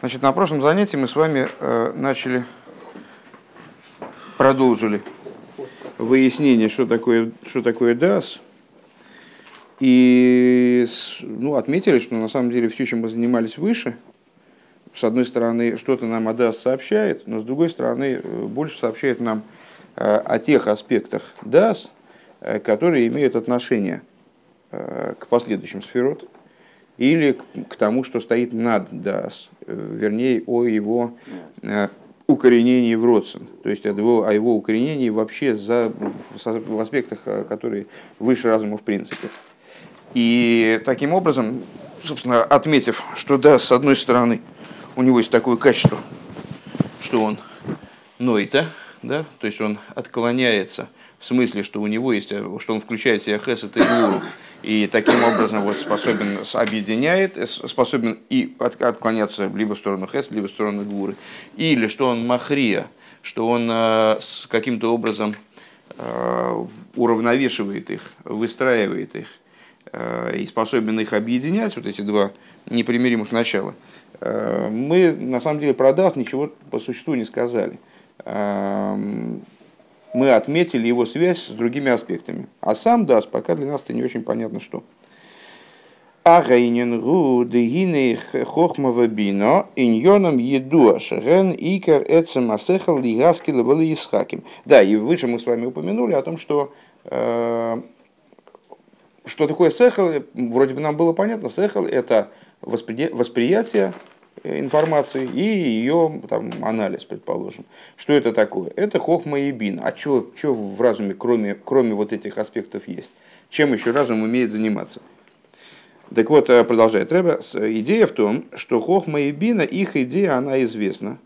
Значит, на прошлом занятии мы с вами э, начали, продолжили выяснение, что такое, что такое DAS. И ну, отметили, что на самом деле все, чем мы занимались выше, с одной стороны, что-то нам о DAS сообщает, но с другой стороны, э, больше сообщает нам э, о тех аспектах DAS, э, которые имеют отношение э, к последующим сферот, или к, к тому, что стоит над Дас, э, вернее, о его э, укоренении в Родсен, то есть о его, о его укоренении вообще за, в аспектах, э, которые выше разума в принципе. И таким образом, собственно, отметив, что да, с одной стороны, у него есть такое качество, что он ноита, да, то есть он отклоняется в смысле, что у него есть, что он включает в себя хесед и гуру, и таким образом вот способен, объединяет, э, способен и от, отклоняться либо в сторону хесед, либо в сторону гуры, или что он махрия, что он э, с каким-то образом э, уравновешивает их, выстраивает их, э, и способен их объединять, вот эти два непримиримых начала, э, мы на самом деле про Дас ничего по существу не сказали. Эм, мы отметили его связь с другими аспектами. А сам Дас пока для нас это не очень понятно что. Агайнен гу дегиней хохмава бино иньоном едуа шерен икер эцем асехал лигаскил исхаким. Да, и выше мы с вами упомянули о том, что э, что такое сехал, вроде бы нам было понятно, сехал это восприятие информации и ее там, анализ, предположим. Что это такое? Это хохма и бин. А что в разуме, кроме, кроме вот этих аспектов, есть? Чем еще разум умеет заниматься? Так вот, э, продолжает Рэба, идея в том, что хохма и бина, их идея, она известна,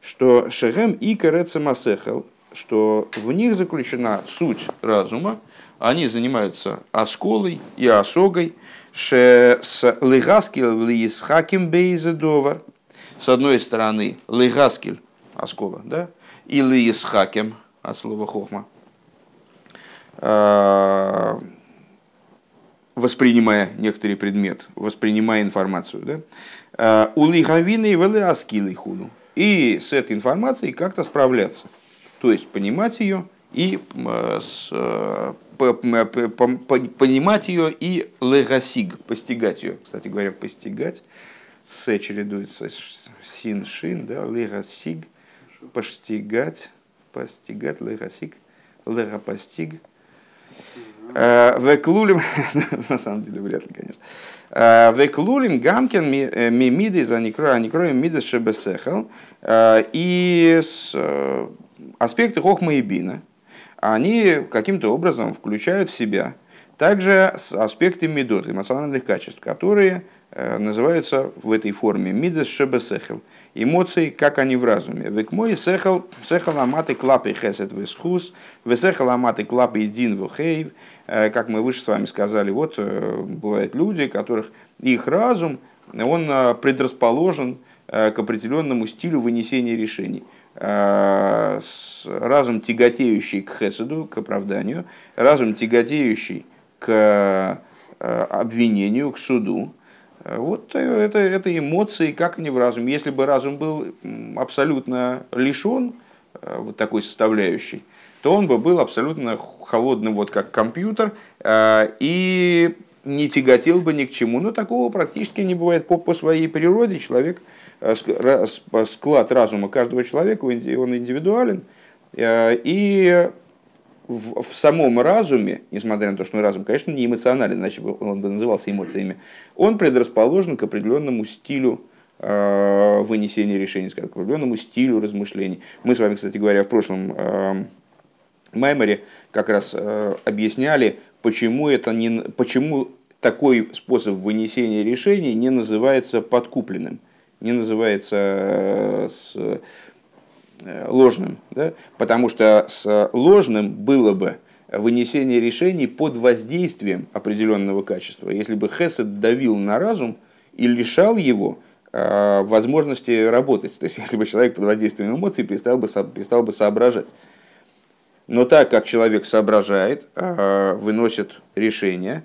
что шерем и карецамасехал, что в них заключена суть разума, они занимаются осколой и осогой, с лыгаскил лисхаким бейзедовар. С одной стороны, лыгаскиль, оскола, да, и лисхаким, от слова хохма, а, воспринимая некоторый предмет, воспринимая информацию, да, а, у лихавины и веласкилы худу. И с этой информацией как-то справляться. То есть понимать ее и с понимать ее и легасиг, постигать ее. Кстати говоря, постигать, с чередуется син, шин, да, легасиг, постигать, постигать, легасиг, легапостиг. Э, веклулим, на самом деле, вряд ли, конечно. Э, Веклулим гамкин мимиды за некроем мидас шебесехал. Э, и аспекты хохма и бина – они каким-то образом включают в себя также аспекты медот, эмоциональных качеств, которые э, называются в этой форме мидас шебесехел, эмоции, как они в разуме. Век мой сехел, сехел аматы клапы хесет весхус, весехел аматы клапы дин вухейв, э, как мы выше с вами сказали, вот э, бывают люди, которых их разум, он предрасположен к определенному стилю вынесения решений. Э, разум тяготеющий к хесуду, к оправданию, разум тяготеющий к э, обвинению, к суду. Э, вот это, это эмоции, как они в разуме. Если бы разум был абсолютно лишен вот такой составляющей, то он бы был абсолютно холодным, вот как компьютер, и не тяготел бы ни к чему. Но такого практически не бывает по, по своей природе. Человек склад разума каждого человека, он индивидуален, э, и в, в самом разуме, несмотря на то, что разум, конечно, не эмоционален, иначе бы он бы назывался эмоциями, он предрасположен к определенному стилю э, вынесения решений, к определенному стилю размышлений. Мы с вами, кстати говоря, в прошлом э, Маймере как раз э, объясняли, почему, это не, почему такой способ вынесения решений не называется подкупленным не называется э, с э, ложным, да? потому что с ложным было бы вынесение решений под воздействием определенного качества. Если бы Хесед давил на разум и лишал его э, возможности работать, то есть если бы человек под воздействием эмоций перестал бы, перестал бы соображать. Но так как человек соображает, выносит решение,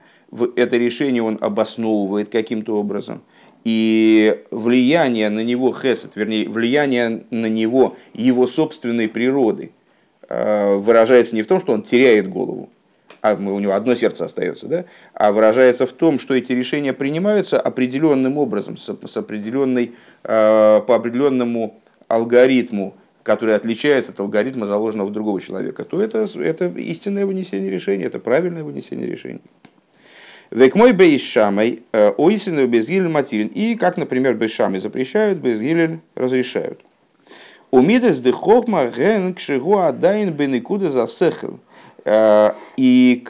это решение он обосновывает каким-то образом – и влияние на него хесед, вернее, влияние на него его собственной природы э, выражается не в том, что он теряет голову, а у него одно сердце остается, да, а выражается в том, что эти решения принимаются определенным образом, с, определенной, э, по определенному алгоритму, который отличается от алгоритма, заложенного в другого человека, то это, это истинное вынесение решения, это правильное вынесение решения. Век мой бейшамой, э, ойсину безгилен матилин. И, как, например, бейшамой запрещают, безгилен разрешают. Умидес де хохма ген кшигу адайн бенекуда засехел. Э, и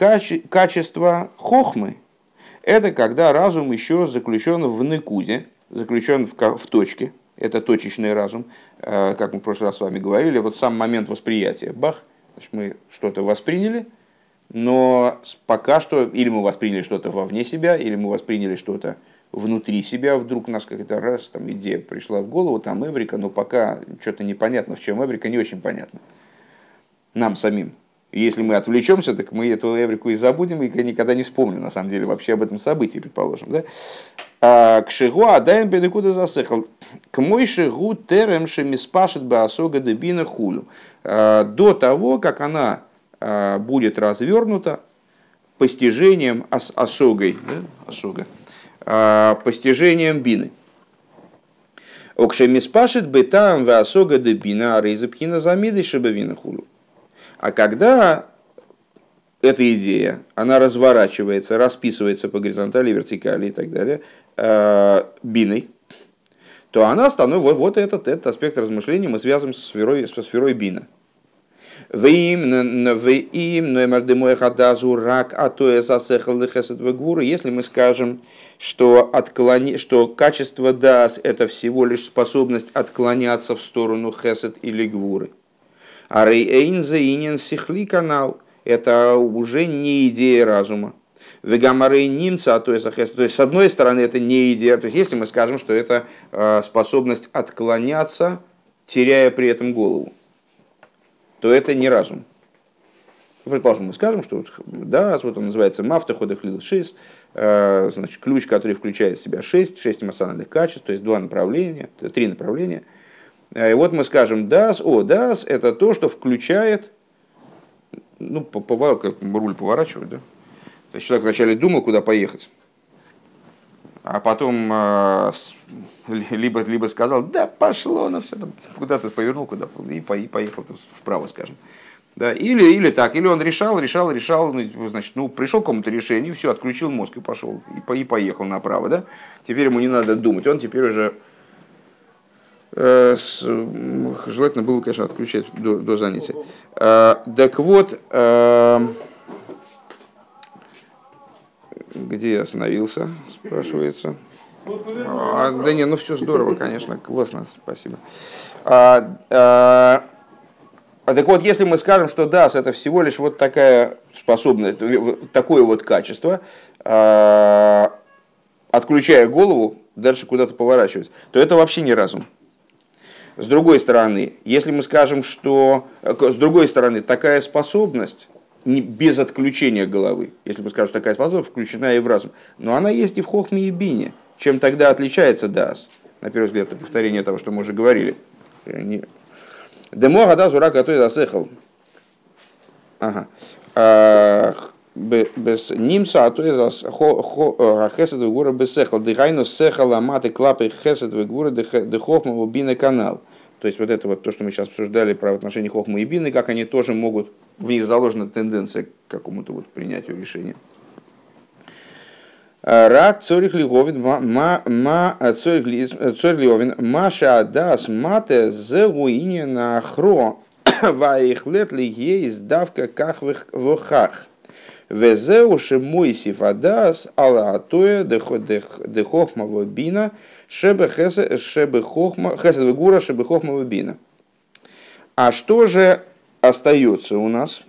качество хохмы – это когда разум еще заключен в некуде, заключен в, в точке, это точечный разум, э, как мы в прошлый раз с вами говорили, вот сам момент восприятия. Бах, значит, мы что-то восприняли – но пока что или мы восприняли что-то вовне себя, или мы восприняли что-то внутри себя, вдруг у нас какая-то раз там идея пришла в голову, там Эврика, но пока что-то непонятно, в чем Эврика, не очень понятно. Нам самим. если мы отвлечемся, так мы эту Эврику и забудем, и никогда не вспомним, на самом деле, вообще об этом событии, предположим. Да? А, к шигу адаем бедекуда засыхал. К мой шигу терем шемиспашет баасога дебина хулю. А, до того, как она будет развернуто постижением ос, осогой, да, осога, а, постижением бины. Окшемиспашит бетам в осога де бина, а рейзапхина замиды шабавина хулу. А когда эта идея, она разворачивается, расписывается по горизонтали, вертикали и так далее, биной, то она становится, вот, вот этот, этот аспект размышления мы связываем со сферой, со сферой бина – если мы скажем, что, отклони, что качество дас – это всего лишь способность отклоняться в сторону хесед или гвуры. А рейн заинен сихли канал – это уже не идея разума. Вегамары немца, а то есть, то есть, с одной стороны, это не идея. То есть, если мы скажем, что это э, способность отклоняться, теряя при этом голову то это не разум. Предположим, мы скажем, что вот, да, вот он называется мафта ходахлил шесть, э, значит, ключ, который включает в себя шесть, шесть эмоциональных качеств, то есть два направления, три направления. Э, и вот мы скажем дас, о, дас это то, что включает, ну, поворот, как руль поворачивать, да. То есть человек вначале думал, куда поехать, а потом э, либо, либо сказал, да пошло, ну все, там, куда-то повернул, куда и поехал вправо, скажем. Да, или, или так, или он решал, решал, решал, ну, значит, ну, пришел к какому-то решению, все, отключил мозг и пошел, и, по, и поехал направо, да. Теперь ему не надо думать, он теперь уже, э, с, желательно было, конечно, отключать до, до занятия. Э, так вот, э, где я остановился, спрашивается. А, да не, ну все здорово, конечно, классно, спасибо. А, а, а так вот, если мы скажем, что DAS это всего лишь вот такая способность, такое вот качество, а, отключая голову, дальше куда-то поворачивать, то это вообще не разум. С другой стороны, если мы скажем, что... С другой стороны, такая способность без отключения головы, если мы скажем, что такая способность включена и в разум, но она есть и в хохме и бине. Чем тогда отличается дас? На первый взгляд, это повторение того, что мы уже говорили. Демо гада зура который засехал. Ага. А, без немца, а то есть хесед гура бесехал. Дыхайну сехал аматы клапы хесед гура дыхохма убины канал. То есть вот это вот то, что мы сейчас обсуждали про отношения хохма и бины, как они тоже могут, в них заложена тенденция к какому-то вот принятию решения. Рак цорих лиговин, ма цорих лиговин, маша адас мате зегуине на хро, ваихлет ей издавка ках вахах. Везеу шемойсиф адас ала атоя дехохма вобина шебе хесед вегура шебе хохма вобина. А что же остается у нас?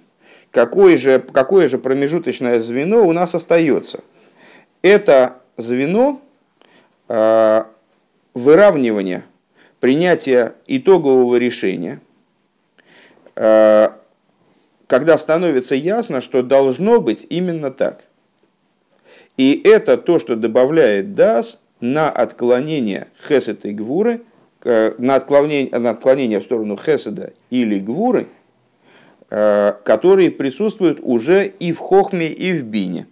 Какое же, какое же промежуточное звено у нас остается? это звено э, выравнивания, принятия итогового решения, э, когда становится ясно, что должно быть именно так. И это то, что добавляет DAS на отклонение хесед и гвуры, на отклонение, на отклонение в сторону хеседа или гвуры, которые присутствуют уже и в хохме, и в бине.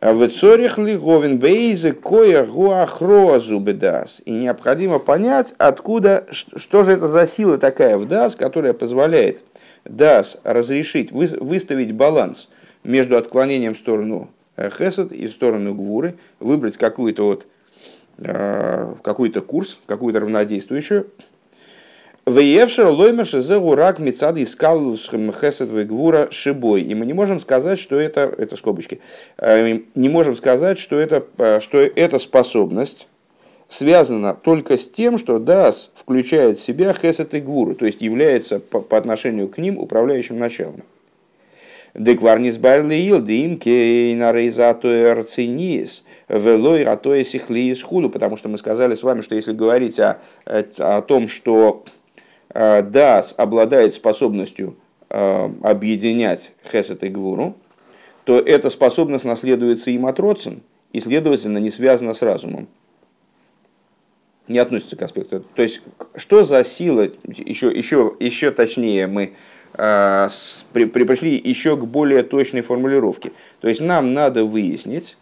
В цорих ли говен бейзе коя гуахроазу бедас. И необходимо понять, откуда, что же это за сила такая в дас, которая позволяет дас разрешить, выставить баланс между отклонением в сторону э, хесед и в сторону гвуры, выбрать какую-то вот э, какой-то курс, какую-то равнодействующую, Веевшер лоймер зе урак мецад искал хесед гвура шибой. И мы не можем сказать, что это, это скобочки, э, не можем сказать, что это, э, что эта способность связана только с тем, что Дас включает в себя хесед и гвуру, то есть является по, по отношению к ним управляющим началом. Декварнис барлиил дим кейнарейзатуэр арцинис велой ратоэ сихлиис худу, потому что мы сказали с вами, что если говорить о, о том, что Дас обладает способностью э, объединять Хесет и Гвуру, то эта способность наследуется им от родцем, и, следовательно, не связана с разумом. Не относится к аспекту. То есть, что за сила, еще, еще, еще точнее мы э, с, при, при, пришли еще к более точной формулировке. То есть, нам надо выяснить,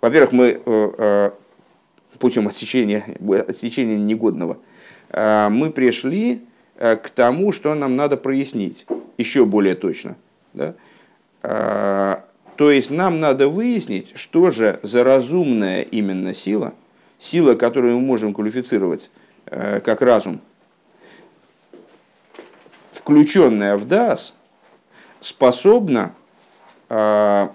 во-первых, мы э, э, путем отсечения, отсечения негодного, э, мы пришли Э, к тому, что нам надо прояснить еще более точно. Да? А, то есть нам надо выяснить, что же за разумная именно сила, сила, которую мы можем квалифицировать э, как разум, включенная в ДАС, способна а,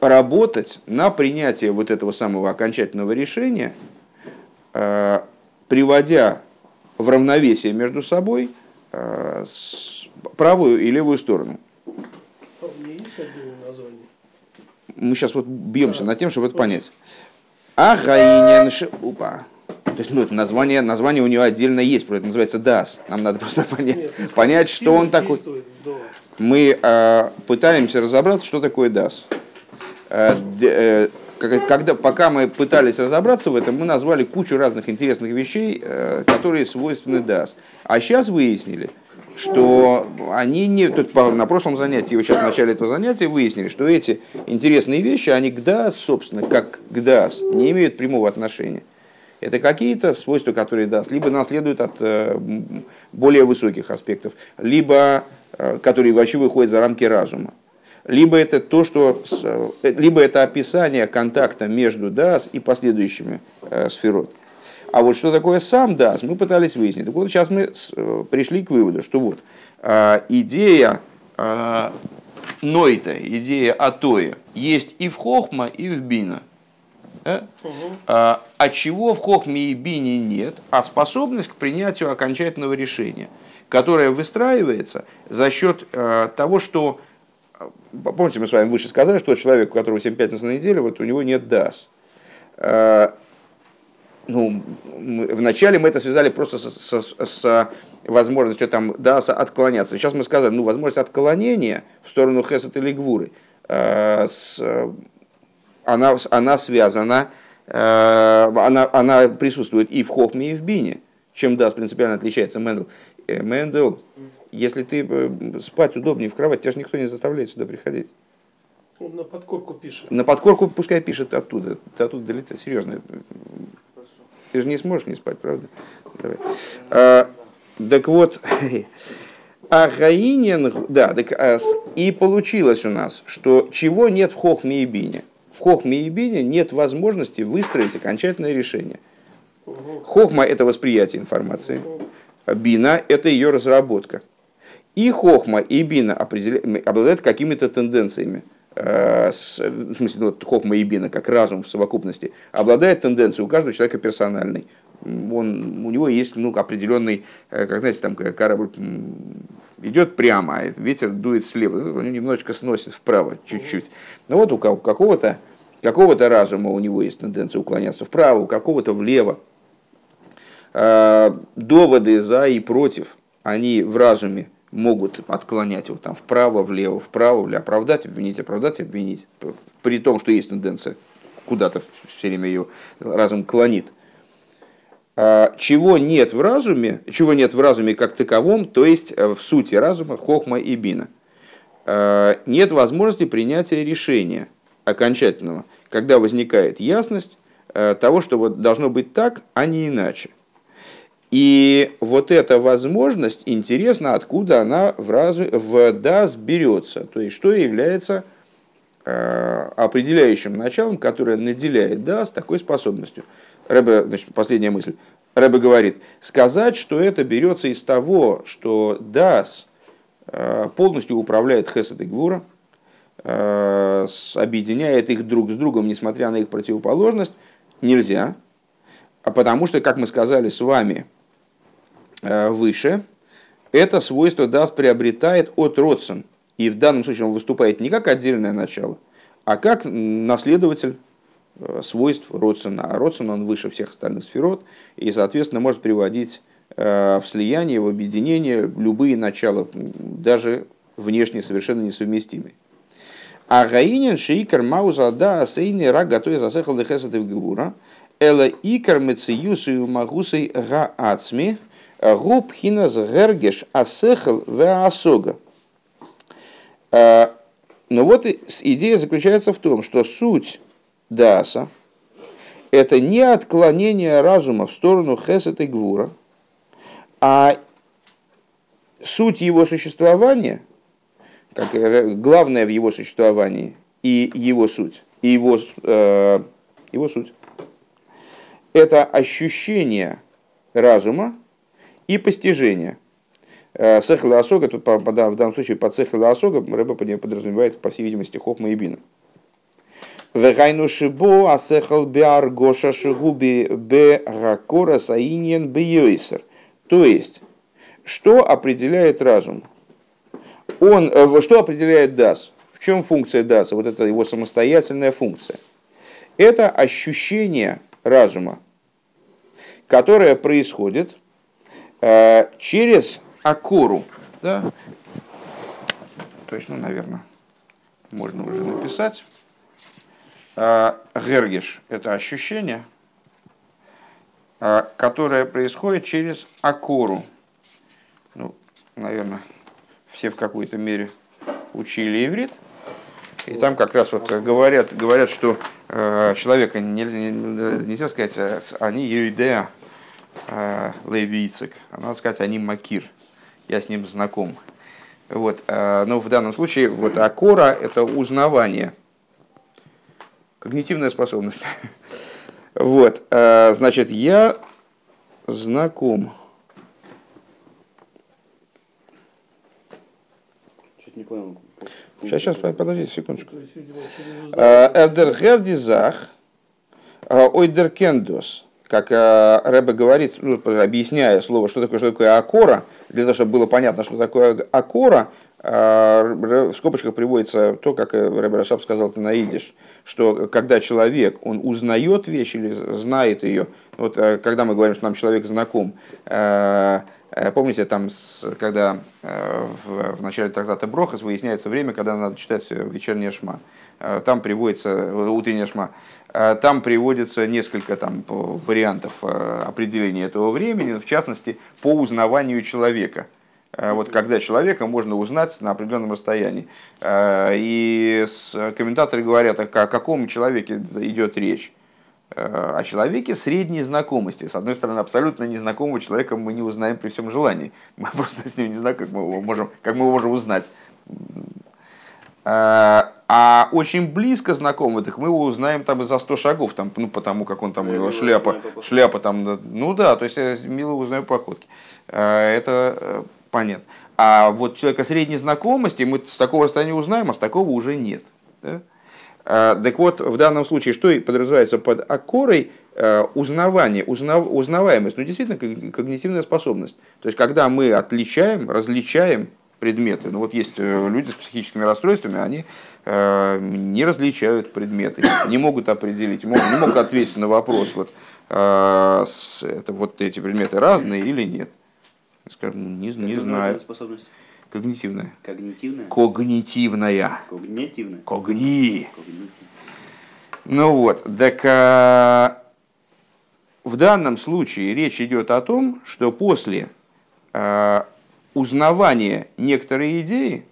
работать на принятие вот этого самого окончательного решения, а, приводя в равновесие между собой э, правую и левую сторону. Мы сейчас вот бьемся над тем, чтобы это понять. Агаинен Упа. То есть, ну, это название, название у него отдельно есть, это называется Дас. Нам надо просто понять, Нет, понять что он такой. Мы э, пытаемся разобраться, что такое Дас. Э, э, когда, пока мы пытались разобраться в этом, мы назвали кучу разных интересных вещей, э, которые свойственны DAS. А сейчас выяснили, что они не... Тут на прошлом занятии, вот сейчас в начале этого занятия выяснили, что эти интересные вещи, они к DAS, собственно, как к DAS, не имеют прямого отношения. Это какие-то свойства, которые DAS либо наследуют от э, более высоких аспектов, либо э, которые вообще выходят за рамки разума либо это то, что, э, либо это описание контакта между дас и последующими э, сферот. А вот что такое сам дас, мы пытались выяснить. Так вот сейчас мы э, пришли к выводу, что вот э, идея э, Нойта, идея Атоя есть и в Хохма, и в Бина. Да? Угу. А, а чего в Хохме и Бине нет, а способность к принятию окончательного решения, которое выстраивается за счет э, того, что Помните, мы с вами выше сказали, что человек, у которого 7 пятниц на неделю, вот у него нет дас. А, ну, вначале мы это связали просто с, с, с возможностью там даса отклоняться. Сейчас мы сказали, ну, возможность отклонения в сторону хесет или гвуры, а, с, она, она связана, а, она, она присутствует и в хохме, и в бине. Чем дас принципиально отличается Мендел? Э, Мендел если ты э, спать удобнее в кровать, тебя же никто не заставляет сюда приходить. Он на подкорку пишет. На подкорку пускай пишет оттуда. Ты оттуда долетает. Серьезно. Хорошо. Ты же не сможешь не спать, правда? Давай. А, так вот, Агаинин, да, так, а, и получилось у нас, что чего нет в Хохме и Бине. В Хохме и Бине нет возможности выстроить окончательное решение. Хохма – это восприятие информации, Бина – это ее разработка. И хохма, и бина обладают какими-то тенденциями. Э, в смысле, ну, хохма и бина, как разум в совокупности, обладает тенденцией у каждого человека персональной. Он, у него есть ну, определенный, э, как знаете, там корабль идет прямо, а ветер дует слева, он немножечко сносит вправо чуть-чуть. Но вот у какого-то какого-то разума у него есть тенденция уклоняться вправо, у какого-то влево. Э, доводы за и против, они в разуме могут отклонять его там вправо, влево, вправо, влево, оправдать, обвинить, оправдать, обвинить, при том, что есть тенденция куда-то все время ее разум клонит. А, чего нет в разуме, чего нет в разуме как таковом, то есть в сути разума, хохма и бина. Нет возможности принятия решения окончательного, когда возникает ясность того, что вот должно быть так, а не иначе. И вот эта возможность, интересно, откуда она в, разу, в ДАС берется, то есть что является э, определяющим началом, которое наделяет ДАС такой способностью. Рэбе, значит, последняя мысль. Рэбе говорит, сказать, что это берется из того, что ДАС э, полностью управляет Хесед и Гвура, э, объединяет их друг с другом, несмотря на их противоположность, нельзя. А потому что, как мы сказали с вами, выше, это свойство даст приобретает от родсен. И в данном случае он выступает не как отдельное начало, а как наследователь э, свойств Родсона. А Родсон он выше всех остальных сферот и, соответственно, может приводить э, в слияние, в объединение любые начала, даже внешне совершенно несовместимые. А гаинин шейкер мауза да асейни рак готовя засехал дехесет в гура, эла икер мециюсу магусей га ацми – Губ хинас гергеш асехал в асога. А, но вот идея заключается в том, что суть даса – это не отклонение разума в сторону хесет и гвура, а суть его существования, как главное в его существовании и его суть, и его, э, его суть, это ощущение разума, и постижение. Э, Сехла Осога, тут в данном случае под Сехла Осога рыба подразумевает, по всей видимости, Хохма и Бина. Вегайну шибо асехал биар гоша шигуби бе ракора саиньен бейойсер. То есть, что определяет разум? Он, э, что определяет дас? В чем функция даса? Вот это его самостоятельная функция. Это ощущение разума, которое происходит Э, через акору, да, то есть, ну, наверное, можно уже написать. Э, гергеш – это ощущение, э, которое происходит через акору. Ну, наверное, все в какой-то мере учили иврит. И там как раз вот говорят, говорят что э, человека нельзя, нельзя сказать, они юидея, Э, Леви Ицек, надо сказать, они Макир. Я с ним знаком. Вот. Э, но в данном случае вот Акора – это узнавание, когнитивная способность. Вот. Э, значит, я знаком. Чуть не понял. Сейчас, сейчас, подождите секундочку. Эрдергердизах, ойдеркендос как э, Рэбе говорит, ну, объясняя слово, что такое, что такое акора, для того, чтобы было понятно, что такое акора, э, в скобочках приводится то, как Рэбе Рашаб сказал это на идиш, что когда человек, он узнает вещь или знает ее, вот э, когда мы говорим, что нам человек знаком, помните, там, когда в, в начале трактата Брохас выясняется время, когда надо читать вечернее шма, там приводится утреннее шма, Э, там приводится несколько там, вариантов э, определения этого времени, в частности, по узнаванию человека. Э, вот когда человека можно узнать на определенном расстоянии. И комментаторы говорят, о каком человеке идет речь. О человеке средней знакомости. С одной стороны, абсолютно незнакомого человека мы не узнаем при всем желании. Мы просто с ним не знаем, как мы его можем, как мы его можем узнать. А очень близко знакомый, так мы его узнаем там и за 100 шагов, там, ну, потому как он там, у него шляпа, шляпа там, ну да, то есть я мило узнаю походки. А, это э, понятно. А вот человека средней знакомости мы с такого расстояния узнаем, а с такого уже нет. Да? А, так вот, в данном случае, что подразумевается под акорой? Э, узнавание, узнав, узнаваемость, ну действительно когнитивная способность. То есть, когда мы отличаем, различаем предметы. Ну вот есть э, люди с психическими расстройствами, они э, не различают предметы, не могут определить, не могут ответить на вопрос, вот, э, это вот эти предметы разные или нет. Скажем, не, не знаю. Способность? Когнитивная. Когнитивная? Когнитивная. Когнитивная. Когни. Ну вот, так а, в данном случае речь идет о том, что после а, узнавания некоторой идеи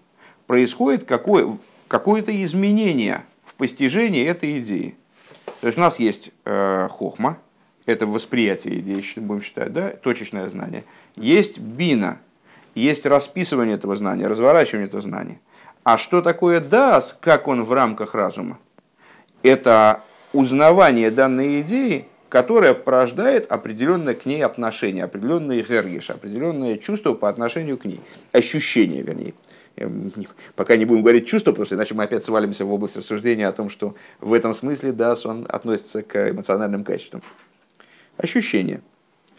происходит какое, какое-то изменение в постижении этой идеи. То есть у нас есть э, хохма, это восприятие идеи, будем считать, да, точечное знание. Есть бина, есть расписывание этого знания, разворачивание этого знания. А что такое дас, как он в рамках разума? Это узнавание данной идеи, которая порождает определенное к ней отношение, определенные гергиш, определенное чувство по отношению к ней, ощущение, вернее. Пока не будем говорить чувство, потому что иначе мы опять свалимся в область рассуждения о том, что в этом смысле дас он относится к эмоциональным качествам. Ощущение,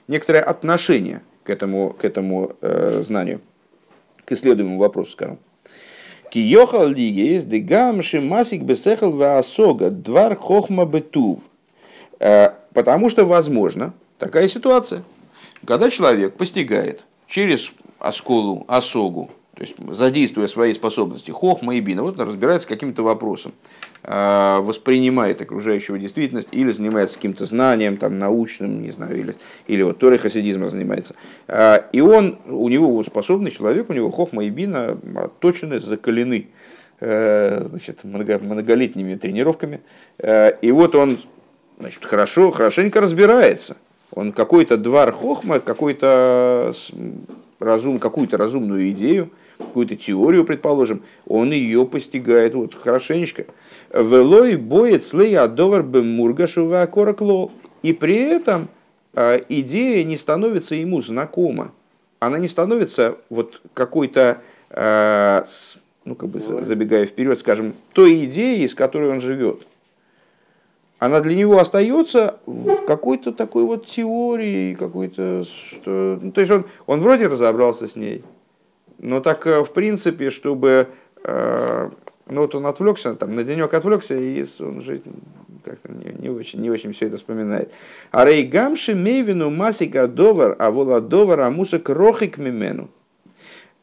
некоторое отношение к этому, к этому э, знанию, к исследуемому вопросу, скажем. Киохал ли есть дегам шимасик бесехал ваасога двар хохма бетув. Э, потому что возможно такая ситуация, когда человек постигает через осколу, осогу, то есть задействуя свои способности, хохма и бина, вот он разбирается с каким-то вопросом, э, воспринимает окружающую действительность или занимается каким-то знанием там, научным, не знаю, или, или вот Торой хасидизма занимается. Э, и он, у него способный человек, у него хохма и бина точены, закалены э, значит, много, многолетними тренировками. И вот он значит, хорошо, хорошенько разбирается. Он какой-то двор хохма, какой-то разум, какую-то разумную идею, какую-то теорию, предположим, он ее постигает вот хорошенечко. Велой боет слей адовар мургашу коракло. И при этом а, идея не становится ему знакома. Она не становится вот какой-то, а, ну как бы забегая вперед, скажем, той идеей, с которой он живет. Она для него остается в какой-то такой вот теории, какой-то, что, ну, то есть он, он вроде разобрался с ней, но так, э, в принципе, чтобы... Э, ну вот он отвлекся, там, на денек отвлекся, и он уже как-то не, не, очень, не очень все это вспоминает. А рейгамши мейвину масика довар, а вола довар амусак рохик мимену.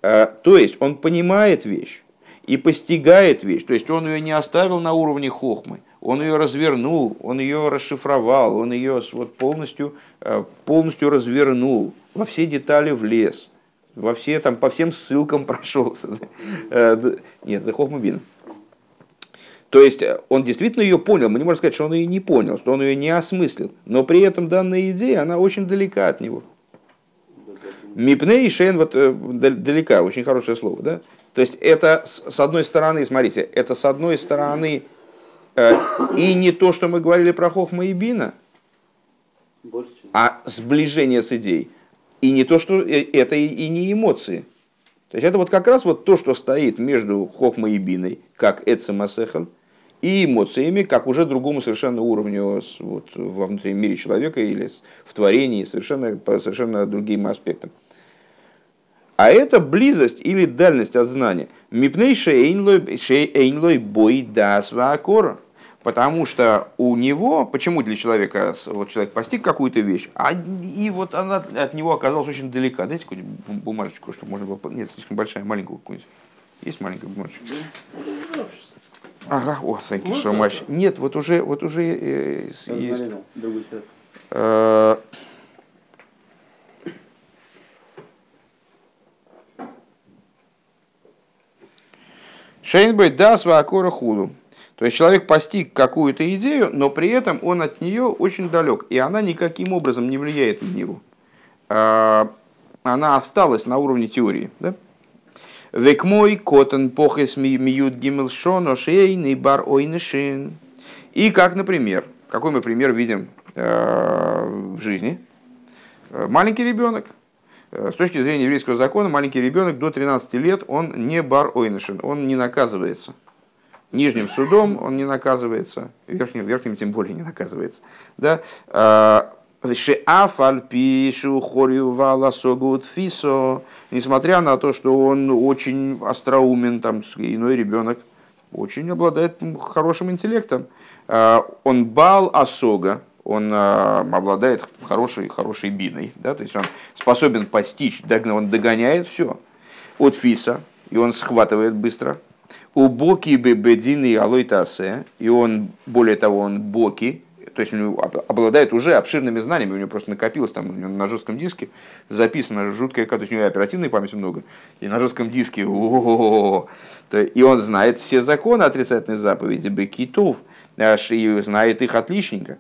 Э, то есть он понимает вещь и постигает вещь. То есть он ее не оставил на уровне хохмы, он ее развернул, он ее расшифровал, он ее вот полностью, полностью развернул, во все детали влез во все, там, по всем ссылкам прошелся. Э, нет, это Хохмабин. То есть э, он действительно ее понял. Мы не можем сказать, что он ее не понял, что он ее не осмыслил. Но при этом данная идея, она очень далека от него. Мипней и Шейн вот э, далека, очень хорошее слово, да? То есть это с одной стороны, смотрите, это с одной стороны и не то, что мы говорили про Хохма и Бина, а сближение с идеей. И не то, что э, это и не эмоции. То есть это вот как раз вот то, что стоит между хохмой и биной, как эцемасехал, и эмоциями, как уже другому совершенно уровню вот, во внутреннем мире человека или в творении, совершенно, по совершенно другим аспектам. А это близость или дальность от знания. Мипней шейнлой бой дас ваакора. Потому что у него, почему для человека, вот человек постиг какую-то вещь, а и вот она от него оказалась очень далека. Дайте какую-нибудь бумажечку, чтобы можно было... Нет, слишком большая, маленькую какую-нибудь. Есть маленькая бумажечка? Ага, о, thank you so much. Нет, вот уже, вот уже э, есть. Э, Шейнбой дасва акора хулу. То есть человек постиг какую-то идею, но при этом он от нее очень далек, и она никаким образом не влияет на него. А, она осталась на уровне теории. Да? Век мой котен похес миют гимел шоно шейный бар ойнышин. И как, например, какой мы пример видим э, в жизни? Маленький ребенок. С точки зрения еврейского закона, маленький ребенок до 13 лет, он не бар ойнышин, он не наказывается – Нижним судом он не наказывается, верхним, верхним тем более не наказывается. Да? А, несмотря на то, что он очень остроумен, там, иной ребенок, очень обладает хорошим интеллектом. А, он бал осога, он а, обладает хорошей, хорошей биной, да, то есть он способен постичь, он догоняет все от фиса, и он схватывает быстро, у боки бедины алойтасе, и он, более того, он боки, то есть он обладает уже обширными знаниями, у него просто накопилось там на жестком диске, записано жуткая, то есть у него оперативной памяти много, и на жестком диске, и он знает все законы отрицательной заповеди Бекитов, и знает их отличненько.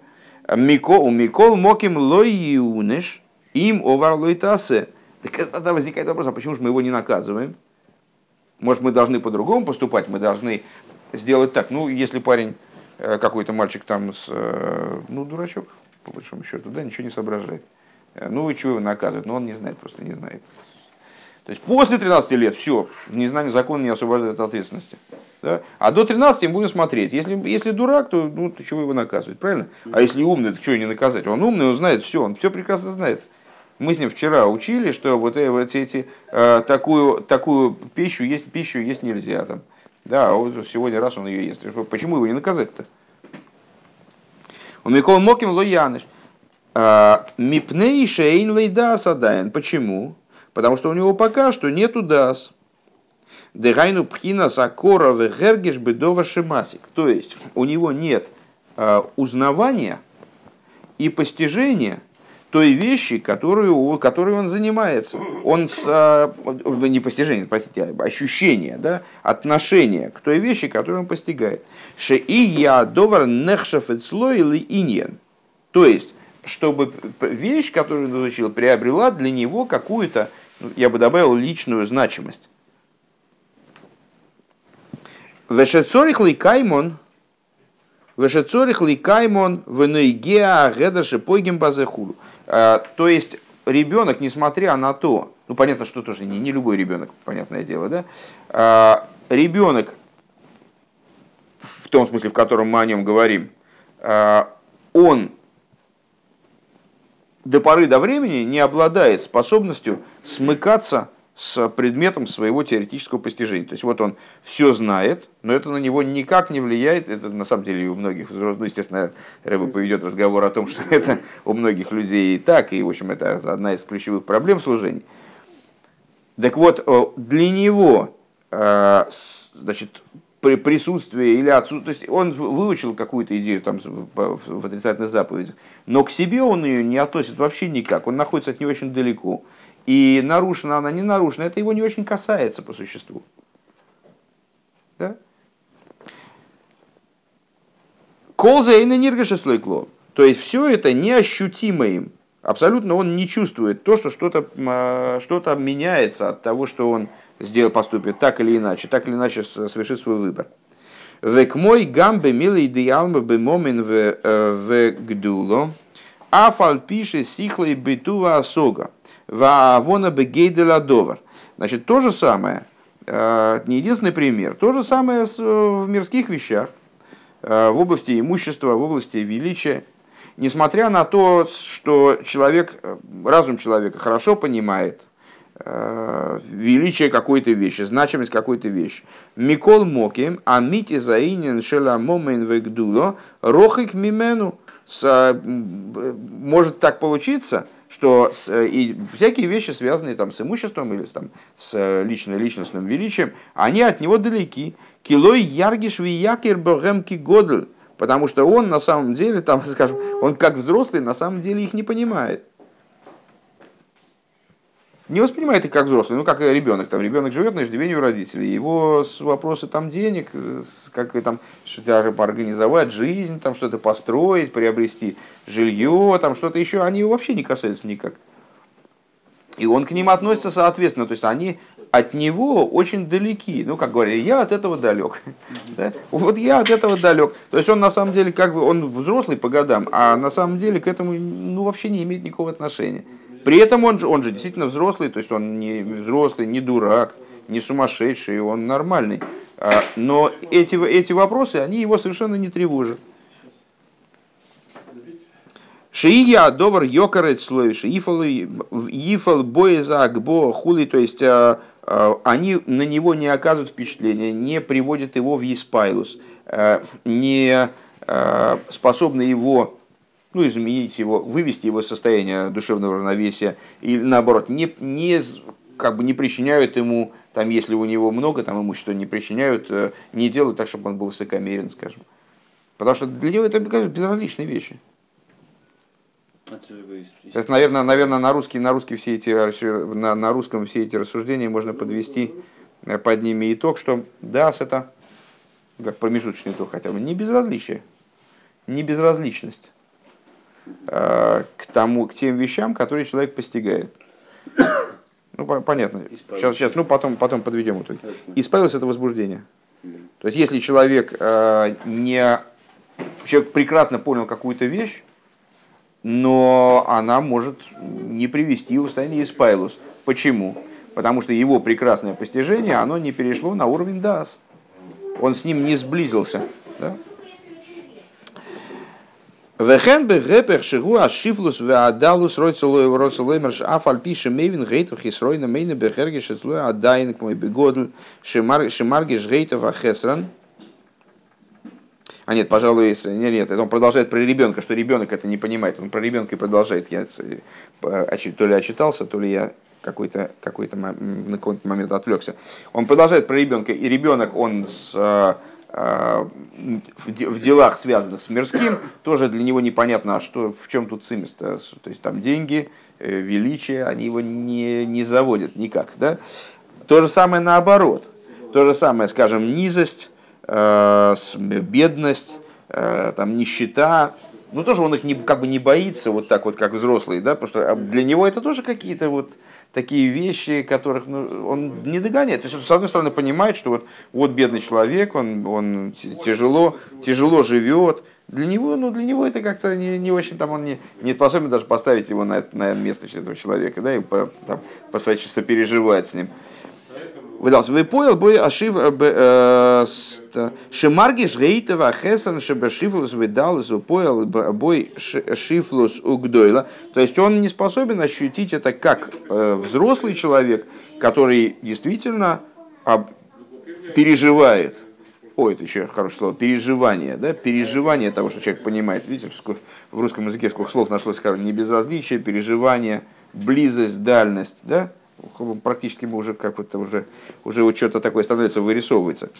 У Микол Моким Лоиунеш, им овар лойтасе. Так тогда возникает вопрос, а почему же мы его не наказываем? Может, мы должны по-другому поступать, мы должны сделать так. Ну, если парень Э, какой-то мальчик там, с, э, ну, дурачок, по большому счету, да, ничего не соображает. Э, ну, и чего его наказывать? Ну, он не знает, просто не знает. То есть после 13 лет все, незнание закона не освобождает от ответственности. Да? А до 13 мы будем смотреть. Если, если дурак, то, ну, то чего его наказывать, правильно? А если умный, то чего его не наказать? Он умный, он знает все, он все прекрасно знает. Мы с ним вчера учили, что вот, вот эти, э, такую, такую пищу есть, пищу есть нельзя. Там. Да, а вот сегодня раз он ее ест. Почему его не наказать-то? У Микол Моким Лояныш. А, Мипней Шейн Лейда Садаин. Почему? Потому что у него пока что нету дас. Дегайну пхина сакора вегергеш бедова шимасик. То есть у него нет а, узнавания и постижения той вещи, которую, которой он занимается. Он с, а, не постижение, простите, а ощущение, да, отношение к той вещи, которую он постигает. Ше и я довар нехшафецло или иньен. То есть, чтобы вещь, которую он изучил, приобрела для него какую-то, ну, я бы добавил, личную значимость. Вешецорих каймон, Вешецорих каймон венойгеа гедаше пойгем базехулу. Э, то есть ребенок, несмотря на то, ну понятно, что тоже не, не любой ребенок, понятное дело, да, э, ребенок, в том смысле, в котором мы о нем говорим, э, он до поры до времени не обладает способностью смыкаться с предметом своего теоретического постижения. То есть вот он все знает, но это на него никак не влияет. Это на самом деле у многих, ну, естественно, Рэба поведет разговор о том, что это у многих людей и так, и, в общем, это одна из ключевых проблем служения. Так вот, для него, э, значит, при присутствии или отсутствии, то есть он выучил какую-то идею там в отрицательных заповедях, но к себе он ее не относит вообще никак, он находится от нее очень далеко. И нарушена она, не нарушена, это его не очень касается по существу. Да? Колза и ниргаша слой клон. То есть все это неощутимо им. Абсолютно он не чувствует то, что что-то а, что меняется от того, что он сделал, поступит так или иначе, так или иначе совершит свой выбор. Век мой гамбе милый диалма бы момин в э, гдуло, афаль пише сихлой битува осога. Ваавона бегейделя довар. Значит, то же самое, э, не единственный пример, то же самое э, в мирских вещах, э, в области имущества, в области величия. Несмотря на то, что человек, разум человека хорошо понимает величие какой-то вещи, значимость какой-то вещи. Микол моким, а мити заинен шела момен вегдуло, рохик мимену. Может так получиться, что э, и всякие вещи, связанные там, с имуществом или там, с э, личным, личностным величием, они от него далеки. Килой яргиш якир богемки годль, потому что он на самом деле, там, скажем, он как взрослый на самом деле их не понимает не воспринимает их как взрослый, ну как ребенок. Там ребенок живет на иждивении у родителей. Его вопросы там денег, как там что-то организовать жизнь, там что-то построить, приобрести жилье, там что-то еще, они его вообще не касаются никак. И он к ним относится соответственно, то есть они от него очень далеки. Ну, как говорили, я от этого далек. Да? Вот я от этого далек. То есть он на самом деле, как бы, он взрослый по годам, а на самом деле к этому ну, вообще не имеет никакого отношения. При этом он же, он же действительно взрослый, то есть он не взрослый, не дурак, не сумасшедший, он нормальный. А, но эти, эти вопросы, они его совершенно не тревожат. Шия довар йокарет словишь, ифал боезак бо хули, то есть а, а, они на него не оказывают впечатления, не приводят его в еспайлус, не способны его ну, изменить его, вывести его состояние душевного равновесия, или наоборот, не, не как бы не причиняют ему, там, если у него много там имущества, не причиняют, э, не делают так, чтобы он был высокомерен, скажем. Потому что для него это безразличные вещи. То есть, наверное, наверное, на русский, на русский все эти, на, на русском все эти рассуждения можно подвести э, под ними итог, что дас это как промежуточный итог хотя бы, не безразличие, не безразличность к тому, к тем вещам, которые человек постигает. Ну, понятно. Сейчас, сейчас, ну, потом, потом подведем итоги. Исправилось это возбуждение. То есть, если человек э, не... Человек прекрасно понял какую-то вещь, но она может не привести его в состояние испайлус. Почему? Потому что его прекрасное постижение, оно не перешло на уровень дас. Он с ним не сблизился. Да? Вехен бы гепех шигу ашифлус веадалус ройцелой роцелоймерш афальпише мейвин гейтов хисройна мейна бехергиш эцлой адайн к мой бегодл шимаргиш гейтов ахесран. А нет, пожалуй, нет, нет, он продолжает про ребенка, что ребенок это не понимает. Он про ребенка и продолжает. Я то ли очитался, то ли я какой-то какой на какой-то момент отвлекся. Он продолжает про ребенка, и ребенок, он с Э, в делах, связанных с мирским, тоже для него непонятно, а что, в чем тут цимис -то? То есть там деньги, э, величие, они его не, не заводят никак. Да? То же самое наоборот. То же самое, скажем, низость, э, бедность, там, нищета, ну тоже он их не, как бы не боится вот так вот, как взрослый, да, потому что а, для него это тоже какие-то вот такие вещи, которых ну, он не догоняет. То есть он, с одной стороны, понимает, что вот, вот бедный человек, он, он тяжело, тяжело живет, для него, ну, для него это как-то не, не очень, там, он не, не способен даже поставить его на, на место этого человека, да, и по, там, по переживать с ним выдался. Вы понял, бой ашив э, э, шемаргиш гейтова хесан шебешифлус выдалось, понял, бой шифлус угдойла. То есть он не способен ощутить это как э, взрослый человек, который действительно переживает Ой, это еще хорошее слово, переживание, да, переживание того, что человек понимает. Видите, в русском языке сколько слов нашлось, скажем, не безразличие, переживание, близость, дальность, да, практически мы уже как то уже, уже что-то такое становится, вырисовывается.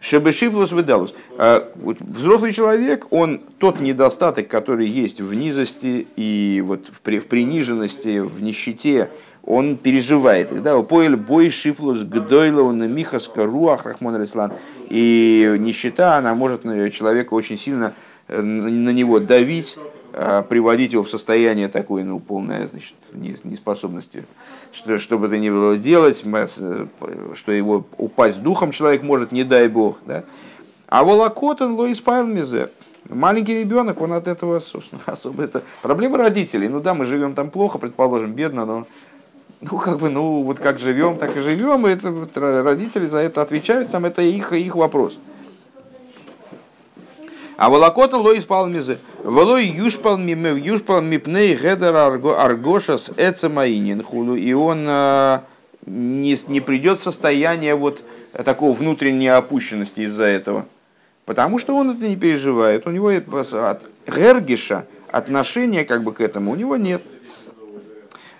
Шебешивлус выдалус. А, взрослый человек, он тот недостаток, который есть в низости и вот в, при, в приниженности, в нищете, он переживает. Да, поэль бой шифлус гдойла он михаска руах рахмон рислан. И нищета, она может человека очень сильно э, на него давить, приводить его в состояние такой, ну, полной значит, неспособности, что, что бы это ни было делать, э, что его упасть духом человек может, не дай бог. Да? А волокотан лоис пайлмизе. Маленький ребенок, он от этого, собственно, особо это... Проблема родителей. Ну да, мы живем там плохо, предположим, бедно, но ну, как бы, ну, вот как живем, так и живем, и это, родители за это отвечают, там это их, их вопрос. А волокота ло испал мизе. Волой юшпал миме, юшпал мипней гедер аргошас эцемаинин худу. И он а, не, не придет состояние вот такого внутренней опущенности из-за этого. Потому что он это не переживает. У него от гергиша, отношения как бы к этому у него нет.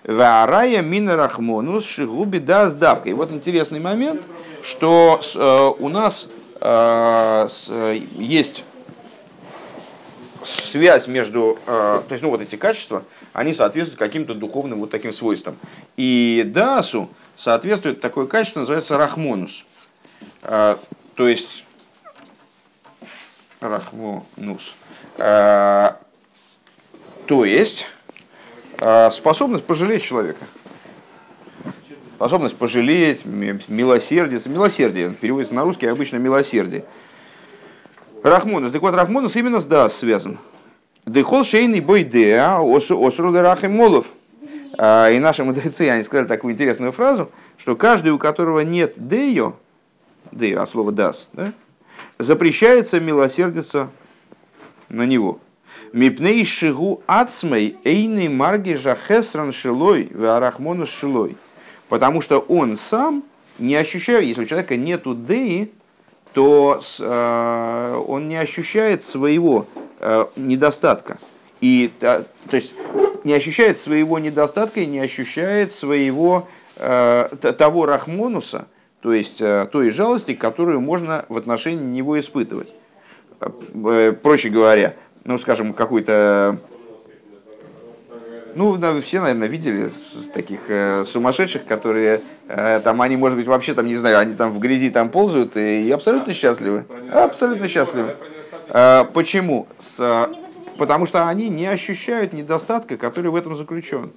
Варая мина рахмонус шигуби да сдавка. И вот интересный момент, что э, у нас э, э, есть связь между, э, то есть, ну, вот эти качества, они соответствуют каким-то духовным вот таким свойствам. И дасу соответствует такое качество, называется рахмонус. Э, то есть, рахмонус. Э, то есть, способность пожалеть человека. Способность пожалеть, милосердие. Милосердие переводится на русский обычно милосердие. Рахмонус. Так вот, Рахмонус именно с Дас связан. Дехол шейный бой деа осру молов. А, и наши мудрецы, они сказали такую интересную фразу, что каждый, у которого нет дею, дею, а слово дас, да, запрещается милосердиться на него. Мипней шигу ацмей эйный марги жахесран шилой варахмонус шилой. Потому что он сам не ощущает, если у человека нету деи, то э, он не ощущает своего э, недостатка. И, то есть не ощущает своего недостатка и не ощущает своего э, того рахмонуса, то есть той жалости, которую можно в отношении него испытывать. Проще говоря, ну, скажем, какой-то ну, да, вы все, наверное, видели таких э, сумасшедших, которые э, там, они, может быть, вообще там, не знаю, они там в грязи там ползают и, и абсолютно счастливы. Абсолютно счастливы. Э, почему? С, потому что они не ощущают недостатка, который в этом заключен.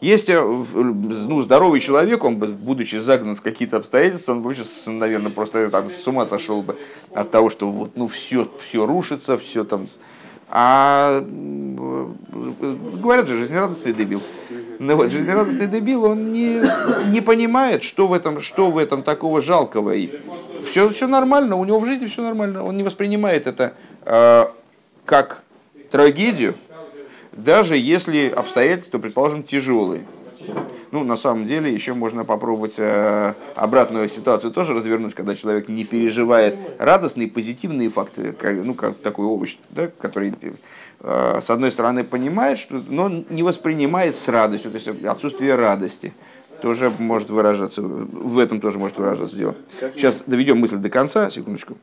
Если ну, здоровый человек, он, будучи загнан в какие-то обстоятельства, он вообще, наверное, просто там, с ума сошел бы от того, что вот, ну, все, все рушится, все там а говорят же, жизнерадостный дебил. Но вот жизнерадостный дебил, он не, не понимает, что в, этом, что в этом такого жалкого. И все, все нормально, у него в жизни все нормально. Он не воспринимает это э, как трагедию, даже если обстоятельства, предположим, тяжелые. Ну, на самом деле, еще можно попробовать э, обратную ситуацию тоже развернуть, когда человек не переживает радостные, позитивные факты, ну, как такой овощ, да, который, э, с одной стороны, понимает, что, но не воспринимает с радостью, то есть отсутствие радости тоже может выражаться, в этом тоже может выражаться дело. Сейчас доведем мысль до конца, секундочку.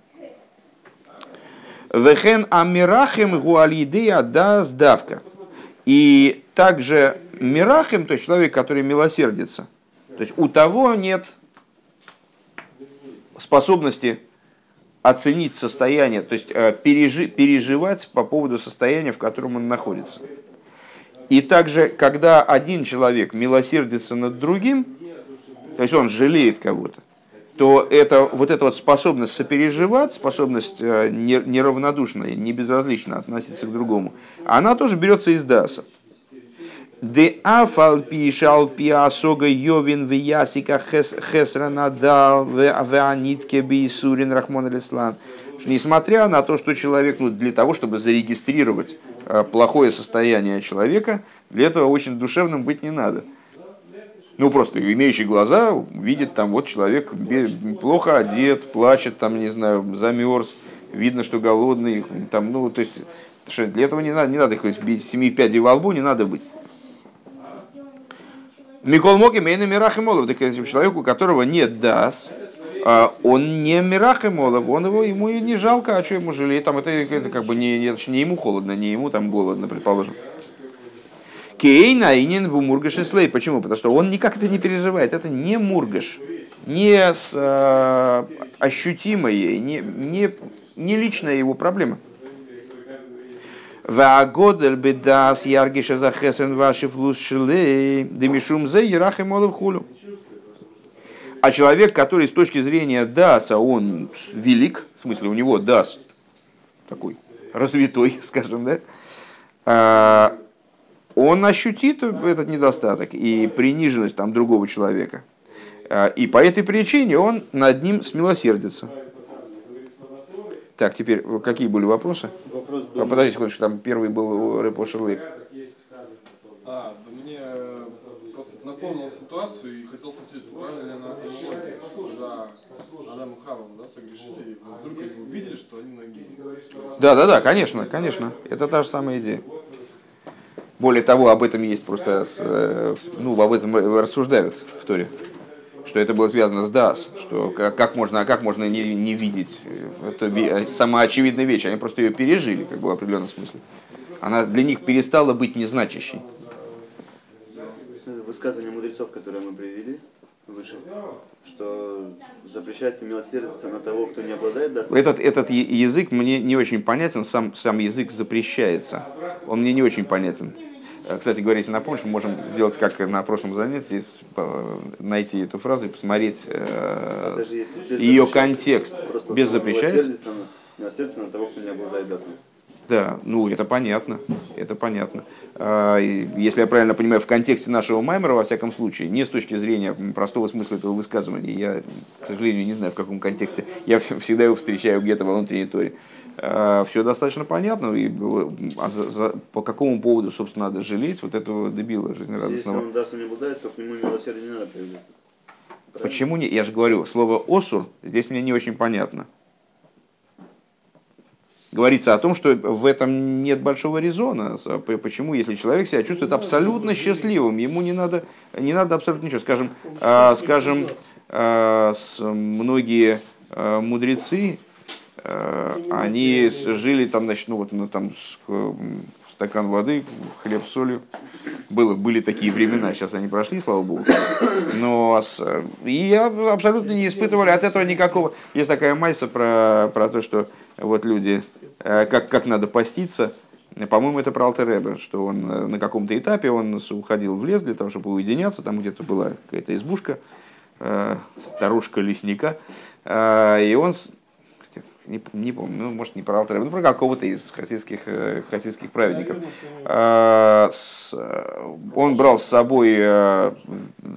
Вехен амирахем гуалидея да сдавка. И также Мирахим, то есть человек, который милосердится, то есть у того нет способности оценить состояние, то есть э, пережи, переживать по поводу состояния, в котором он находится. И также, когда один человек милосердится над другим, то есть он жалеет кого-то, то это, вот эта вот способность сопереживать, способность э, неравнодушно, не безразлично относиться к другому, она тоже берется из даса. Де афал пишал пиасога йовин в ясика хесра надал в анитке бейсурин рахмон алислан. Несмотря на то, что человек, ну, для того, чтобы зарегистрировать э, плохое состояние человека, для этого очень душевным быть не надо. Ну, просто имеющий глаза видит там, вот человек плохо одет, плачет, там, не знаю, замерз, видно, что голодный, там, ну, то есть, что для этого не надо, не надо хоть бить семи пядей во лбу, не надо быть. Микол Моки Мейна Мирахимолов, так человеку, у которого нет дас, а он не Мирахимолов, он его, ему не жалко, а что ему жалеет, там это, это как бы не, не, не ему холодно, не ему там голодно, предположим. Кейна инин в мургаш слей. Почему? Потому что он никак это не переживает. Это не мургаш, не с, э, ощутимая, не, не, не личная его проблема. Ваагодель. А человек, который с точки зрения даса, он велик, в смысле у него дас такой развитой, скажем, да, а, он ощутит этот недостаток и приниженность там другого человека. А, и по этой причине он над ним смилосердится. Так, теперь какие были вопросы? Вопрос был... А, подождите секундочку, там первый был Рэпо Шерлейк. А, да мне э, просто напомнил ситуацию и хотел спросить, правильно ли она аналогия, когда Адам и Хава да, согрешили, и вдруг они увидели, что они ноги. Да, да, да, конечно, конечно. Это та же самая идея. Более того, об этом есть просто, э, ну, об этом рассуждают в Торе что это было связано с ДАС, что как, как можно, как можно не, не видеть, это самая очевидная вещь, они просто ее пережили как бы, в определенном смысле. Она для них перестала быть незначащей. Высказывание мудрецов, которое мы привели выше, что запрещается милосердиться на того, кто не обладает дасом. Этот, этот язык мне не очень понятен, сам, сам язык запрещается. Он мне не очень понятен. Э, кстати говоря, если напомнишь, мы можем сделать, как на прошлом занятии, найти эту фразу и посмотреть э, ее контекст. Без запрещается. Милосердие на того, кто не обладает дасом. Да, ну это понятно, это понятно. А, если я правильно понимаю, в контексте нашего Маймера, во всяком случае, не с точки зрения простого смысла этого высказывания, я, к сожалению, не знаю, в каком контексте, я всегда его встречаю где-то во внутренней торе. А, Все достаточно понятно, и а за, за, по какому поводу, собственно, надо жалеть вот этого дебила жизнерадостного. Если он даст не обладает, то к нему милосердие не надо проявлять. Почему не? Я же говорю, слово «осур» здесь мне не очень понятно. говорится о том, что в этом нет большого резона. Почему, если человек себя чувствует абсолютно счастливым, ему не надо, не надо абсолютно ничего. Скажем, а, скажем а, многие а, мудрецы, они жили там, значит, ну вот, ну, там, стакан воды, хлеб с солью. Было, были такие времена, сейчас они прошли, слава богу. Но и абсолютно не испытывали от этого никакого. Есть такая майса про, про то, что вот люди, э, как, как надо поститься. По-моему, это про Алтереба, что он э, на каком-то этапе он уходил в лес для того, чтобы уединяться. Там где-то была какая-то избушка, э, старушка лесника. И он, не, не помню, ну, может, не про Алтереба, ну, про какого-то из хасидских, хасидских праведников. Он брал с собой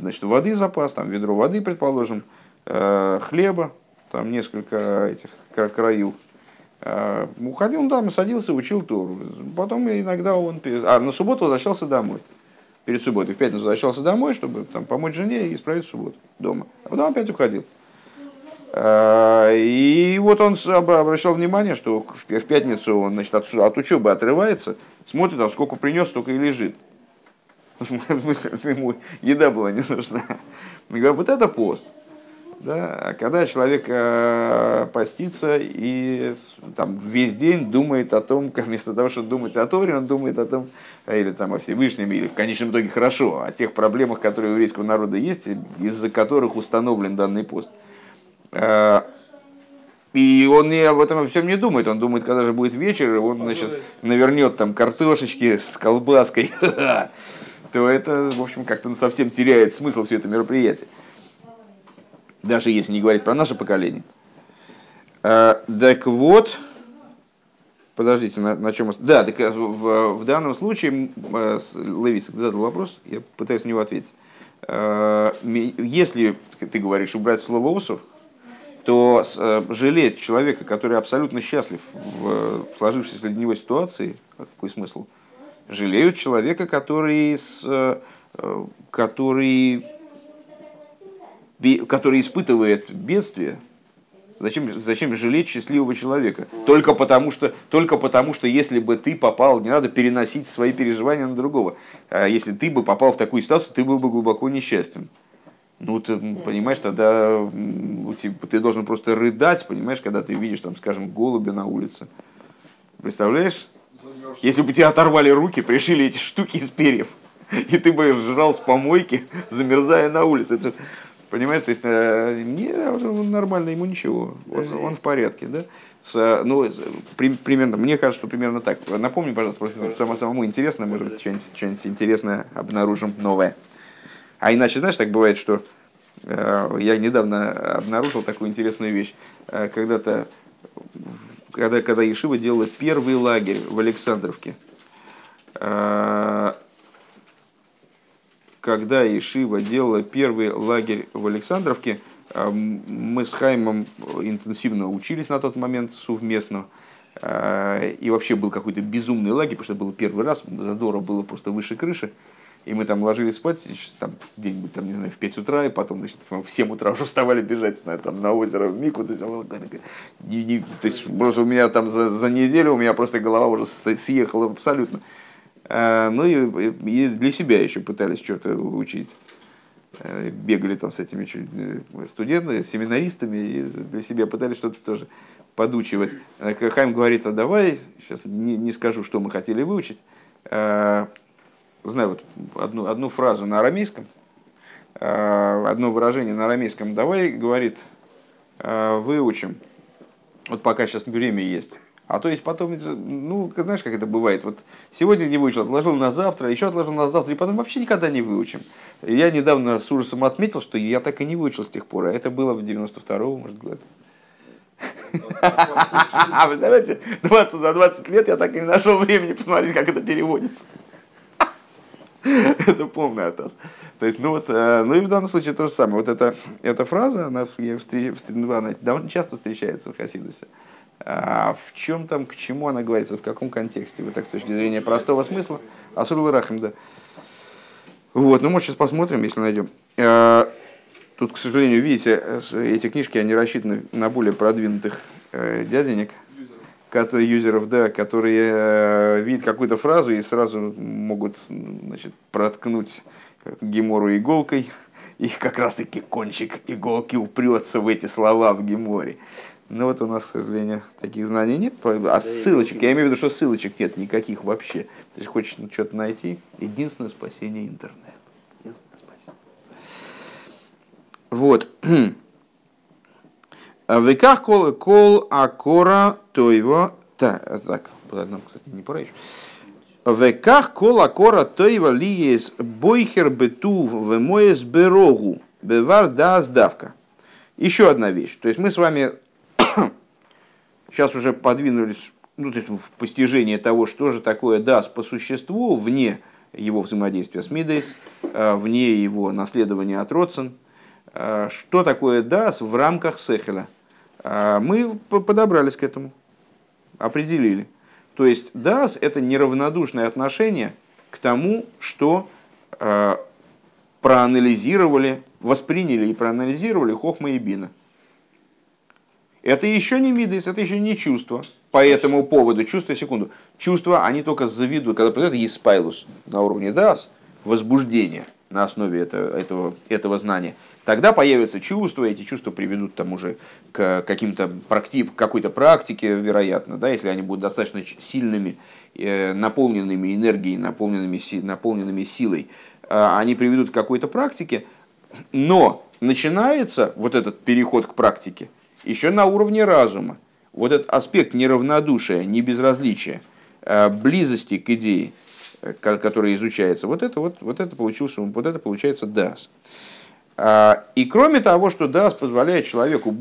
значит, воды запас, там ведро воды, предположим, хлеба, там несколько этих краюх а, уходил он там, садился, учил Тору. Потом иногда он... А на субботу возвращался домой. Перед субботой. В пятницу возвращался домой, чтобы там, помочь жене и исправить субботу дома. А потом опять уходил. А, и вот он обращал внимание, что в пятницу он значит, от, учебы отрывается, смотрит, а сколько принес, столько и лежит. Ему еда была не нужна. говорю, вот это пост. Да? А когда человек э, постится и там, весь день думает о том, как вместо того, чтобы думать о Торе, он думает о том, или там, о Всевышнем, или в конечном итоге хорошо, о тех проблемах, которые у еврейского народа есть, из-за которых установлен данный пост. Э, и он не об этом всем не думает, он думает, когда же будет вечер, он значит, навернет там картошечки с колбаской, то это, в общем, как-то совсем теряет смысл все это мероприятие даже если не говорить про наше поколение. А, так вот, подождите, на, на чем... Да, так э, в, в данном случае э, Левиц задал вопрос, я пытаюсь на него ответить. Если, ты говоришь, убрать слово «усов», то э, жалеть человека, который абсолютно счастлив в сложившейся для него ситуации, какой смысл? Жалеют человека, который, с, который который испытывает бедствие, Зачем, зачем жалеть счастливого человека? Только потому, что, только потому, что если бы ты попал, не надо переносить свои переживания на другого. А если ты бы попал в такую ситуацию, ты был бы глубоко несчастен. Ну, ты понимаешь, тогда ты должен просто рыдать, понимаешь, когда ты видишь, там, скажем, голубя на улице. Представляешь? Если бы тебе оторвали руки, пришили эти штуки из перьев, и ты бы жрал с помойки, замерзая на улице. Это, Понимаете, то есть э, не, нормально, ему ничего, он, он в порядке, да? С, ну, при, примерно, мне кажется, что примерно так. Напомни, пожалуйста, просто само, самому интересно, может быть, что-нибудь, что-нибудь интересное обнаружим новое. А иначе, знаешь, так бывает, что э, я недавно обнаружил такую интересную вещь. Э, когда-то, когда, когда Ешива делала первый лагерь в Александровке, э, когда Ишива делала первый лагерь в Александровке, мы с Хаймом интенсивно учились на тот момент совместно. И вообще был какой-то безумный лагерь, потому что это был первый раз, задора было просто выше крыши. И мы там ложились спать там, где-нибудь, там, не знаю, в 5 утра, и потом, значит, в 7 утра уже вставали бежать на, там, на озеро в Мику. То есть, просто у меня там за, за неделю у меня просто голова уже съехала абсолютно. А, ну и, и для себя еще пытались что-то учить. Э, бегали там с этими э, студентами, семинаристами, и для себя пытались что-то тоже подучивать. Э, Хайм говорит, а давай, сейчас не, не скажу, что мы хотели выучить, а, знаю вот одну, одну фразу на арамейском, а, одно выражение на арамейском, давай, говорит, выучим, вот пока сейчас время есть, а то есть потом, ну, знаешь, как это бывает, вот сегодня не выучил, отложил на завтра, еще отложил на завтра, и потом вообще никогда не выучим. Я недавно с ужасом отметил, что я так и не выучил с тех пор, а это было в 92-м, может, году. Представляете, 20 за 20 лет я так и не нашел времени посмотреть, как это переводится. Это полный атас. То есть, ну вот, э, ну и в данном случае то же самое. Вот эта, эта фраза, она, я встреч, она довольно часто встречается в Хасидосе. А в чем там, к чему она говорится, в каком контексте, вот так с точки зрения простого смысла. Асур Рахим, да. Вот, ну, может, сейчас посмотрим, если найдем. А, тут, к сожалению, видите, эти книжки, они рассчитаны на более продвинутых э, дяденек. Который, юзеров, да, которые э, видят какую-то фразу и сразу могут значит, проткнуть Гемору иголкой, и как раз-таки кончик иголки упрется в эти слова в Геморе. Но вот у нас, к сожалению, таких знаний нет. А ссылочек, я имею в виду, что ссылочек нет никаких вообще. То есть хочешь что-то найти, единственное спасение интернет. Единственное спасение. Вот. В веках кол, кол акора то его... Так, одном, кстати, не пора еще. Веках кол акора то его ли есть бойхер бетув в моес берогу бевар да сдавка. Еще одна вещь. То есть мы с вами сейчас уже подвинулись ну, то есть в постижение того, что же такое дас по существу, вне его взаимодействия с Мидейс, э, вне его наследования от Родсен, э, что такое дас в рамках Сехеля – а, мы подобрались к этому, определили. То есть дас – это неравнодушное отношение к тому, что э, проанализировали, восприняли и проанализировали Хохма и Бина. Это еще не мидес, это еще не чувство. По этому поводу, чувство, секунду, чувства, они только завидуют, когда придет еспайлус на уровне дас, возбуждение на основе этого, этого, этого знания – Тогда появятся чувства, эти чувства приведут там уже к каким-то практи... какой-то практике, вероятно, да, если они будут достаточно сильными, э, наполненными энергией, наполненными, наполненными силой, а, они приведут к какой-то практике, но начинается вот этот переход к практике еще на уровне разума. Вот этот аспект неравнодушия, небезразличия, э, близости к идее, э, который изучается, вот это, вот, вот это получился, вот это получается дас. А, и кроме того, что даст позволяет человеку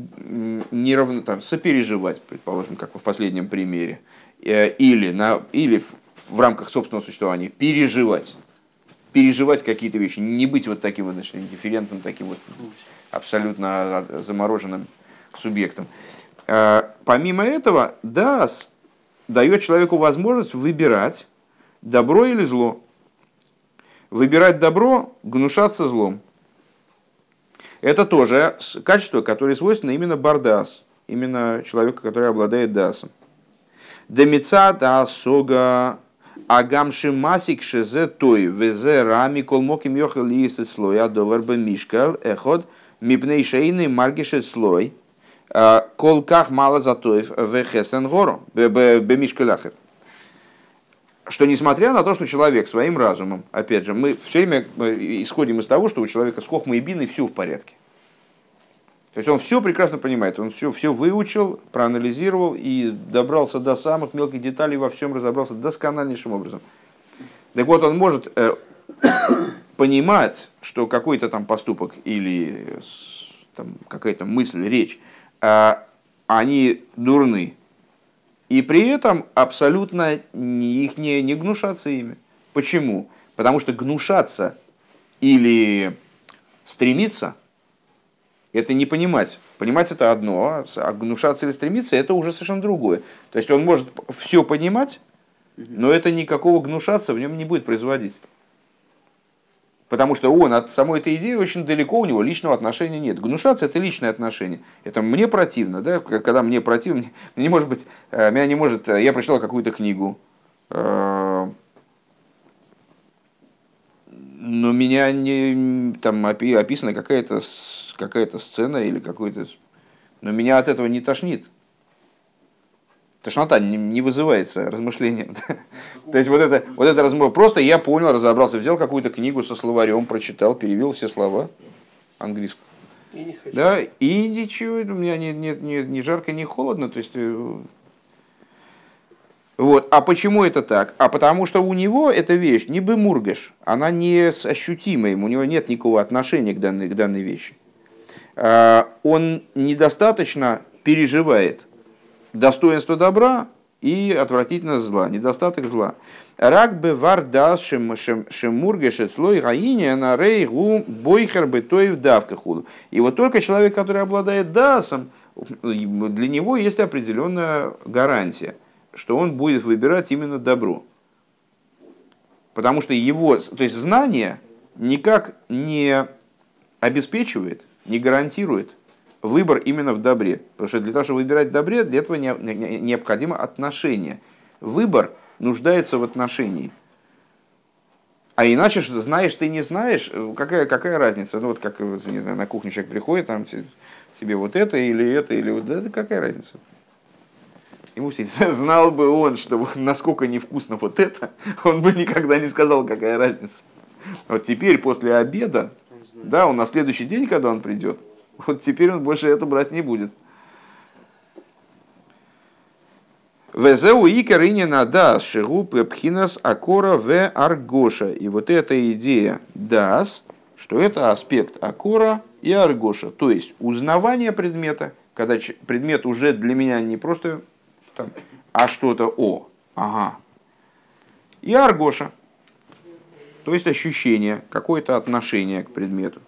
неравно, там, сопереживать, предположим, как в последнем примере, э, или, на, или в рамках собственного существования переживать, переживать какие-то вещи, не быть вот таким вот, значит, индифферентным, таким вот абсолютно замороженным субъектом. А, помимо этого, ДАС дает человеку возможность выбирать добро или зло. Выбирать добро, гнушаться злом. Это тоже качество, которое свойственно именно бардас, именно человеку, который обладает дасом. Демица да агамши масик шезе той везе рами колмок им йохал лисет слоя довар бы мишкал эход мипней шейный маргишет слой а, колках мало затоев в хесен гору бе мишкалахер что несмотря на то, что человек своим разумом, опять же, мы все время исходим из того, что у человека с хохмой и биной все в порядке. То есть он все прекрасно понимает, он все, все выучил, проанализировал и добрался до самых мелких деталей, во всем разобрался доскональнейшим образом. Так вот, он может э, понимать, что какой-то там поступок или там, какая-то мысль, речь, э, они дурны, и при этом абсолютно не, их не, не гнушаться ими. Почему? Потому что гнушаться или стремиться – это не понимать. Понимать это одно, а гнушаться или стремиться – это уже совершенно другое. То есть он может все понимать, но это никакого гнушаться в нем не будет производить. Потому что он от самой этой идеи очень далеко, у него личного отношения нет. Гнушаться это личное отношение. Это мне противно, да? когда мне противно, не может быть, э, меня не может, э, я прочитал какую-то книгу, э, но меня не, там описана какая-то какая сцена или какой-то, но меня от этого не тошнит. Тошнота не вызывается размышлением. То есть вот это, вот это размышление. Просто я понял, разобрался, взял какую-то книгу со словарем, прочитал, перевел все слова. И не хочу. Да, и ничего, у меня не, не, не, не жарко, не холодно. То есть, э, вот. А почему это так? А потому что у него эта вещь не бы мургаш, она не ощутимая, у него нет никакого отношения к данной, к данной вещи. А, он недостаточно переживает достоинство добра и отвратительность зла, недостаток зла. Рак бы вардас шемургешет слой гаиня на рейгу бойхер бы той в давка худу. И вот только человек, который обладает дасом, для него есть определенная гарантия, что он будет выбирать именно добро. Потому что его, то есть знание никак не обеспечивает, не гарантирует выбор именно в добре. Потому что для того, чтобы выбирать в добре, для этого не- не- необходимо отношение. Выбор нуждается в отношении. А иначе, что знаешь, ты не знаешь, э, какая, какая разница? Ну вот как, вот, не знаю, на кухню человек приходит, там себе вот это или это, или вот это, какая разница? Ему знал бы он, что насколько невкусно вот это, он бы никогда не сказал, какая разница. Вот теперь, после обеда, да, он на следующий день, когда он придет, вот теперь он больше это брать не будет. Везеу икер инина дас шигу пхинас акора в аргоша. И вот эта идея дас, что это аспект акора и аргоша. То есть узнавание предмета, когда предмет уже для меня не просто там, а что-то о, ага. И аргоша, то есть ощущение, какое-то отношение к предмету.